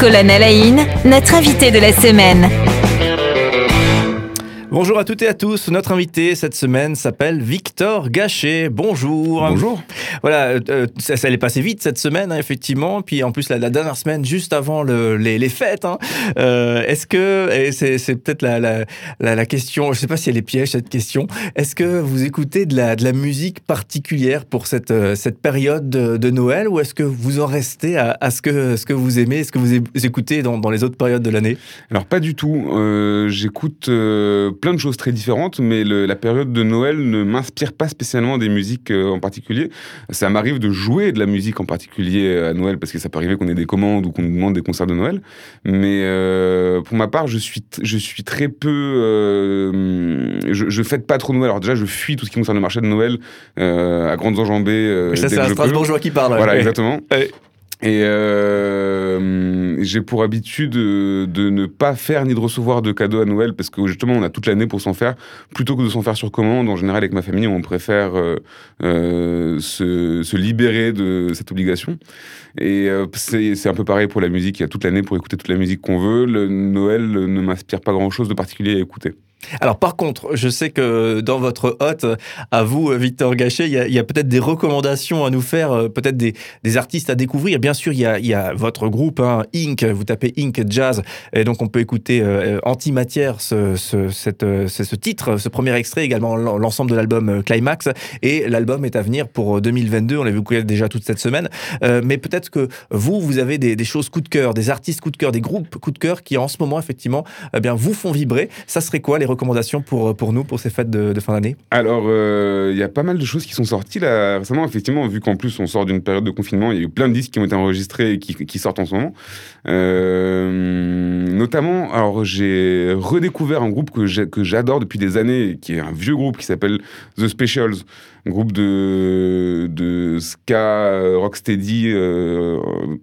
Colonne Alain, notre invité de la semaine. Bonjour à toutes et à tous. Notre invité cette semaine s'appelle Victor Gachet. Bonjour. Bonjour. Voilà, euh, ça, ça allait passer vite cette semaine, hein, effectivement. Puis en plus, la, la dernière semaine, juste avant le, les, les fêtes. Hein. Euh, est-ce que, et c'est, c'est peut-être la, la, la, question, je ne sais pas si elle est piège cette question, est-ce que vous écoutez de la, de la musique particulière pour cette, euh, cette période de, de Noël ou est-ce que vous en restez à, à ce, que, ce que vous aimez, ce que vous écoutez dans, dans les autres périodes de l'année? Alors pas du tout. Euh, j'écoute euh, plein de choses très différentes, mais le, la période de Noël ne m'inspire pas spécialement des musiques euh, en particulier. Ça m'arrive de jouer de la musique en particulier à Noël, parce que ça peut arriver qu'on ait des commandes ou qu'on nous demande des concerts de Noël. Mais euh, pour ma part, je suis, je suis très peu... euh, je, je fête pas trop Noël. Alors déjà, je fuis tout ce qui concerne le marché de Noël euh, à grandes enjambées. euh, Ça, c'est un. Strasbourgeois qui parle. Voilà, ouais. exactement. Ouais. Et euh, j'ai pour habitude de ne pas faire ni de recevoir de cadeaux à Noël parce que justement on a toute l'année pour s'en faire plutôt que de s'en faire sur commande. En général avec ma famille on préfère euh, euh, se, se libérer de cette obligation. Et euh, c'est un peu pareil pour la musique. Il y a toute l'année pour écouter toute la musique qu'on veut. Le Noël ne m'inspire pas grand chose de particulier à écouter. Alors par contre, je sais que dans votre hôte, à vous, Victor Gachet, il y a, peut-être des recommandations à nous faire, euh, peut-être des, artistes à découvrir. Bien sûr, il y a, votre groupe, hein, Inc. Vous tapez Inc. Jazz, et donc on peut écouter euh, Antimatière, ce, ce, euh, titre, ce premier extrait, également l'en- l'ensemble de l'album euh, Climax. Et l'album est à venir pour euh, 2022. On l'a vu déjà toute cette semaine. Euh, mais peut-être que vous, vous avez des, des choses coup de cœur, des artistes coup de cœur, des groupes coup de cœur qui en ce moment, effectivement, eh bien, vous font vibrer. Ça serait quoi les recommandations pour, pour nous, pour ces fêtes de, fin d'année Alors, euh, il y a pas mal de choses qui sont sorties là récemment, effectivement, vu qu'en plus on sort d'une période de confinement, il y a eu plein de disques qui ont été enregistrés et qui, sortent en ce moment. Euh, notamment, alors j'ai redécouvert un groupe que j'adore depuis des années, qui est un vieux groupe qui s'appelle The Specials, groupe de, de ska euh, rocksteady euh,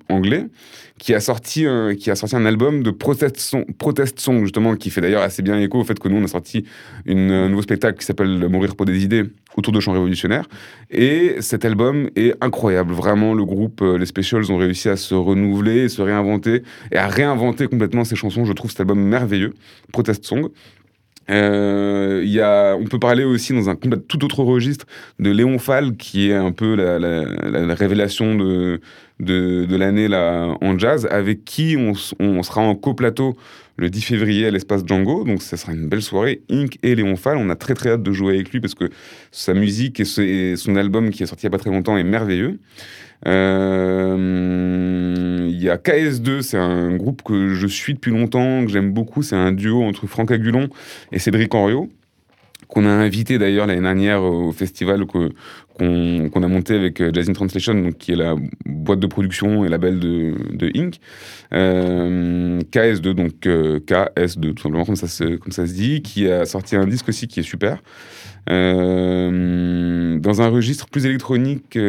anglais qui a sorti un, qui a sorti un album de protest song, protest song justement qui fait d'ailleurs assez bien écho au fait que nous on a sorti un nouveau spectacle qui s'appelle Mourir pour des idées autour de chants révolutionnaires. Et cet album est incroyable. Vraiment le groupe euh, les Specials ont réussi à se renouveler se réinventer et à réinventer complètement ces chansons. Je trouve cet album merveilleux. Protest song euh, y a, on peut parler aussi dans un tout autre registre de Léon Fall, qui est un peu la, la- la- la révélation de, de, de l'année en jazz, avec qui on, sera en coplateau le 10 février à l'espace Django. Donc ça sera une belle soirée. Inc. et Léon Fall, on a très très hâte de jouer avec lui parce que sa musique et, et son album qui est sorti il n'y a pas très longtemps est merveilleux. Euh, Il y a KS2, c'est un groupe que je suis depuis longtemps, que j'aime beaucoup. C'est un duo entre Franck Agulon et Cédric Henriot, qu'on a invité d'ailleurs l'année dernière au festival que- qu'on a monté avec euh, Jazz in Translation, donc, qui est la boîte de production et label de, de Inc. Euh, KS2, donc euh, KS2, tout simplement comme ça, se, dit, qui a sorti un disque aussi qui est super. Dans un registre plus électronique, il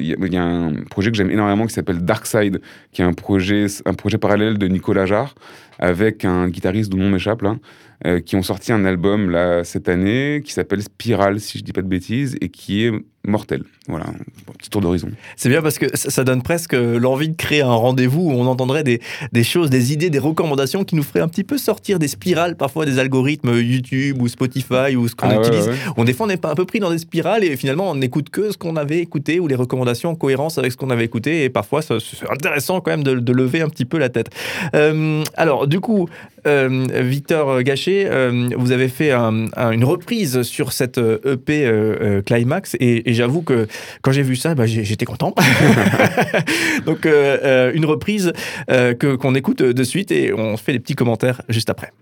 y, a- un projet que j'aime énormément qui s'appelle Dark Side, qui est un projet, un projet parallèle de Nicolas Jarre avec un guitariste dont le nom m'échappe euh, qui ont sorti un album là cette année qui s'appelle Spiral, si je dis pas de bêtises, et qui est mortel. Voilà, un petit tour d'horizon. C'est bien parce que ça donne presque l'envie de créer un rendez-vous où on entendrait des, des choses, des idées, des recommandations qui nous feraient un petit peu sortir des spirales, parfois des algorithmes YouTube ou Spotify ou ce qu'on Ah utilise. ouais, ouais. On des fois on est pas un peu pris dans des spirales et finalement on n'écoute que ce qu'on avait écouté ou les recommandations en cohérence avec ce qu'on avait écouté et parfois ça- c'est intéressant quand même de, de lever un petit peu la tête. Euh, alors du coup, euh, Victor Gachet, euh, vous avez fait un- un- une reprise sur cette EP euh, Climax et, et j'avoue que quand j'ai vu ça, bah, j'étais content. Donc euh, euh, une reprise euh, que qu'on écoute de suite et on fait des petits commentaires juste après.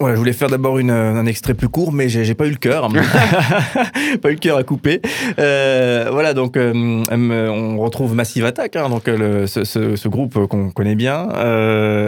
Je voulais faire d'abord un extrait plus court, mais j'ai pas eu le cœur. pas eu le cœur à couper. Euh, voilà, donc euh, on retrouve Massive Attack, hein, donc ce, ce, groupe qu'on connaît bien,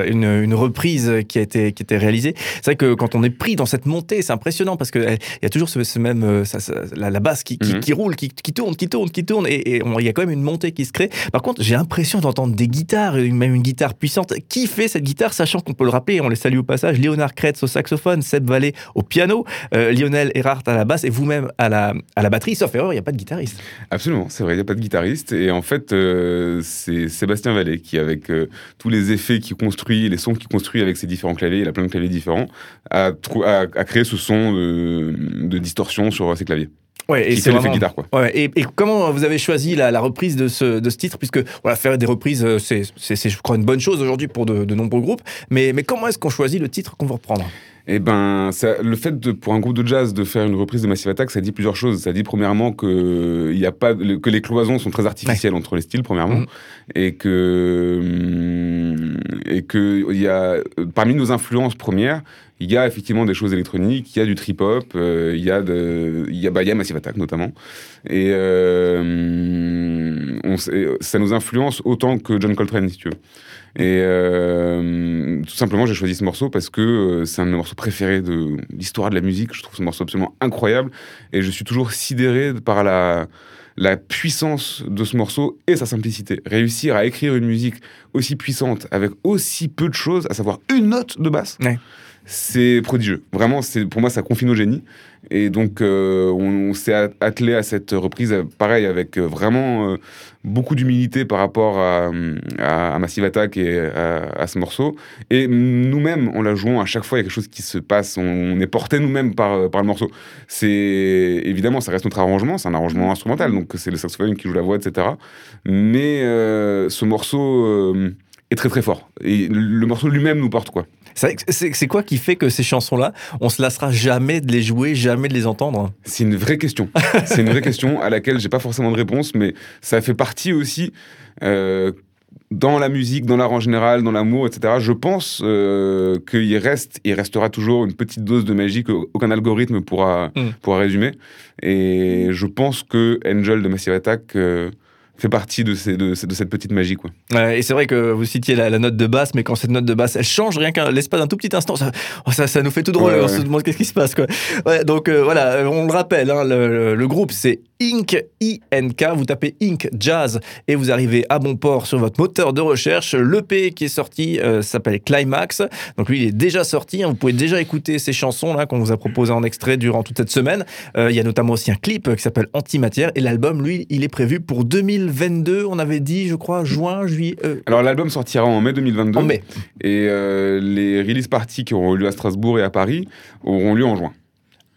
une, une, reprise qui a été, qui a été réalisée. C'est vrai que quand on est pris dans cette montée, c'est impressionnant parce qu'il y a toujours ce, même, ça, la, la, basse qui, qui, mhm. qui roule, qui, qui, tourne, qui tourne, qui tourne, et il y a quand même une montée qui se crée. Par contre, j'ai l'impression d'entendre des guitares, même une guitare puissante. Qui fait cette guitare, sachant qu'on peut le rappeler, on les salue au passage, Léonard Kretz au saxophone, Seb Vallée au piano, euh, Lionel Erhardt à la basse et vous-même à la, à la batterie. Sauf erreur, il n'y a pas de guitariste. Absolument, c'est vrai, il n'y a pas de guitariste. Et en fait, euh, c'est Sébastien Vallée qui, avec euh, tous les effets qu'il construit, les sons qu'il construit avec ses différents claviers, il a plein de claviers différents, a, créé ce son de, de distorsion sur ses claviers. Ouais, et c'est vraiment... guitare, quoi. Ouais, et, et, comment vous avez choisi la, la reprise de ce, de ce, titre? Puisque voilà, faire des reprises, euh, c'est, je crois, une bonne chose aujourd'hui pour de, de, nombreux groupes. Mais, mais comment est-ce qu'on choisit le titre qu'on va reprendre? Eh ben, ça, le fait de, pour un groupe de jazz de faire une reprise de Massive Attack, ça dit plusieurs choses. Ça dit premièrement que il a pas que les cloisons sont très artificielles entre les styles, premièrement, mm-hmm. et que hum, et que il y a parmi nos influences premières, il y a effectivement des choses électroniques, il y a du trip hop, euh, il y a de, il y a, bah, il y a Massive Attack notamment, et euh, ça nous influence autant que John Coltrane si tu veux. Et euh, tout simplement, j'ai choisi ce morceau parce que c'est un de mes morceaux préférés de l'histoire de la musique. Je trouve ce morceau absolument incroyable et je suis toujours sidéré par la puissance de ce morceau et sa simplicité. Réussir à écrire une musique aussi puissante avec aussi peu de choses, à savoir une note de basse. C'est prodigieux. Vraiment, c'est pour moi, ça confine au génie. Et donc, euh, on, s'est attelé à cette reprise, pareil, avec vraiment beaucoup d'humilité par rapport à, Massive Attack et à, ce morceau. Et nous-mêmes, en la jouant, à chaque fois, il y a quelque chose qui se passe. On, est porté nous-mêmes par, le morceau. C'est évidemment, ça reste notre arrangement, c'est un arrangement instrumental, donc c'est le saxophone qui joue la voix, etc. Mais euh, ce morceau euh, est très très fort. Et le morceau lui-même nous porte quoi. C'est quoi qui fait que ces chansons-là, on se lassera jamais de les jouer, jamais de les entendre? C'est une vraie question. C'est une vraie question à laquelle j'ai pas forcément de réponse, mais ça fait partie aussi. Euh, dans la musique, dans l'art en général, dans l'amour, etc., je pense euh, qu'il reste, il restera toujours une petite dose de magie qu'aucun algorithme pourra, mm. pourra résumer. Et je pense que Angel de Massive Attack euh, fait partie de, ces, de, cette petite magie. Quoi. et c'est vrai que vous citiez la, note de basse, mais quand cette note de basse, elle change rien qu'à l'espace d'un tout petit instant, ça, oh, ça, ça, nous fait tout drôle, on se demande qu'est-ce qui se passe. Quoi. donc euh, voilà, on le rappelle, hein, le, le, groupe c'est Inc, INK, vous tapez Inc Jazz et vous arrivez à bon port sur votre moteur de recherche. L'EP qui est sorti euh, s'appelle Climax, donc lui il est déjà sorti, hein. vous pouvez déjà écouter ces chansons là qu'on vous a proposé en extrait durant toute cette semaine. Euh, il y a notamment aussi un clip qui s'appelle Antimatière et l'album lui il est prévu pour 2000 2022, on avait dit, je crois, juin, juillet. Euh. Alors l'album sortira en mai 2022. En mai. Et les release parties qui auront lieu à Strasbourg et à Paris auront lieu en juin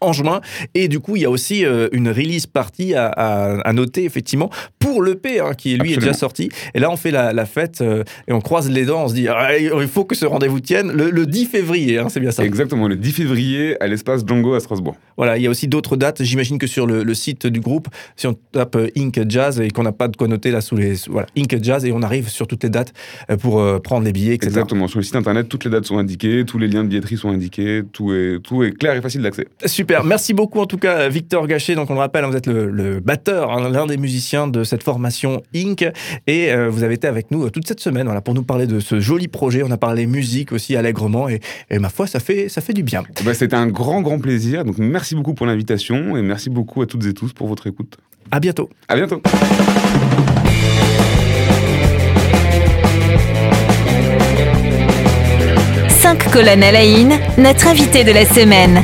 en juin. Et du coup, il y a aussi euh, une release partie à, noter, effectivement, pour l'EP, hein, qui lui est déjà sorti. Et là, on fait la, fête euh, et on croise les dents, on se dit, ah, il faut que ce rendez-vous tienne le, 10 février, hein, c'est bien ça. Exactement, le 10 février à l'espace Django à Strasbourg. Voilà, il y a aussi d'autres dates. J'imagine que sur le, site du groupe, si on tape euh, Inc Jazz et qu'on n'a pas de quoi noter là sous les. Voilà, Inc Jazz et on arrive sur toutes les dates pour prendre les billets, etc. Exactement, sur le site internet, toutes les dates sont indiquées, tous les liens de billetterie sont indiqués, tout est, tout est clair et facile d'accès. Super. Merci beaucoup en tout cas Victor Gachet. Donc on le rappelle, vous êtes le, batteur, hein, l'un des musiciens de cette formation Inc. Et euh, vous avez été avec nous euh, toute cette semaine voilà, pour nous parler de ce joli projet. On a parlé musique aussi allègrement et, ma foi, ça fait, ça fait du bien. Ben, C'était un grand, grand plaisir. Donc merci beaucoup pour l'invitation et merci beaucoup à toutes et tous pour votre écoute. À bientôt. À bientôt. Cinq colonnes à la notre invité de la semaine.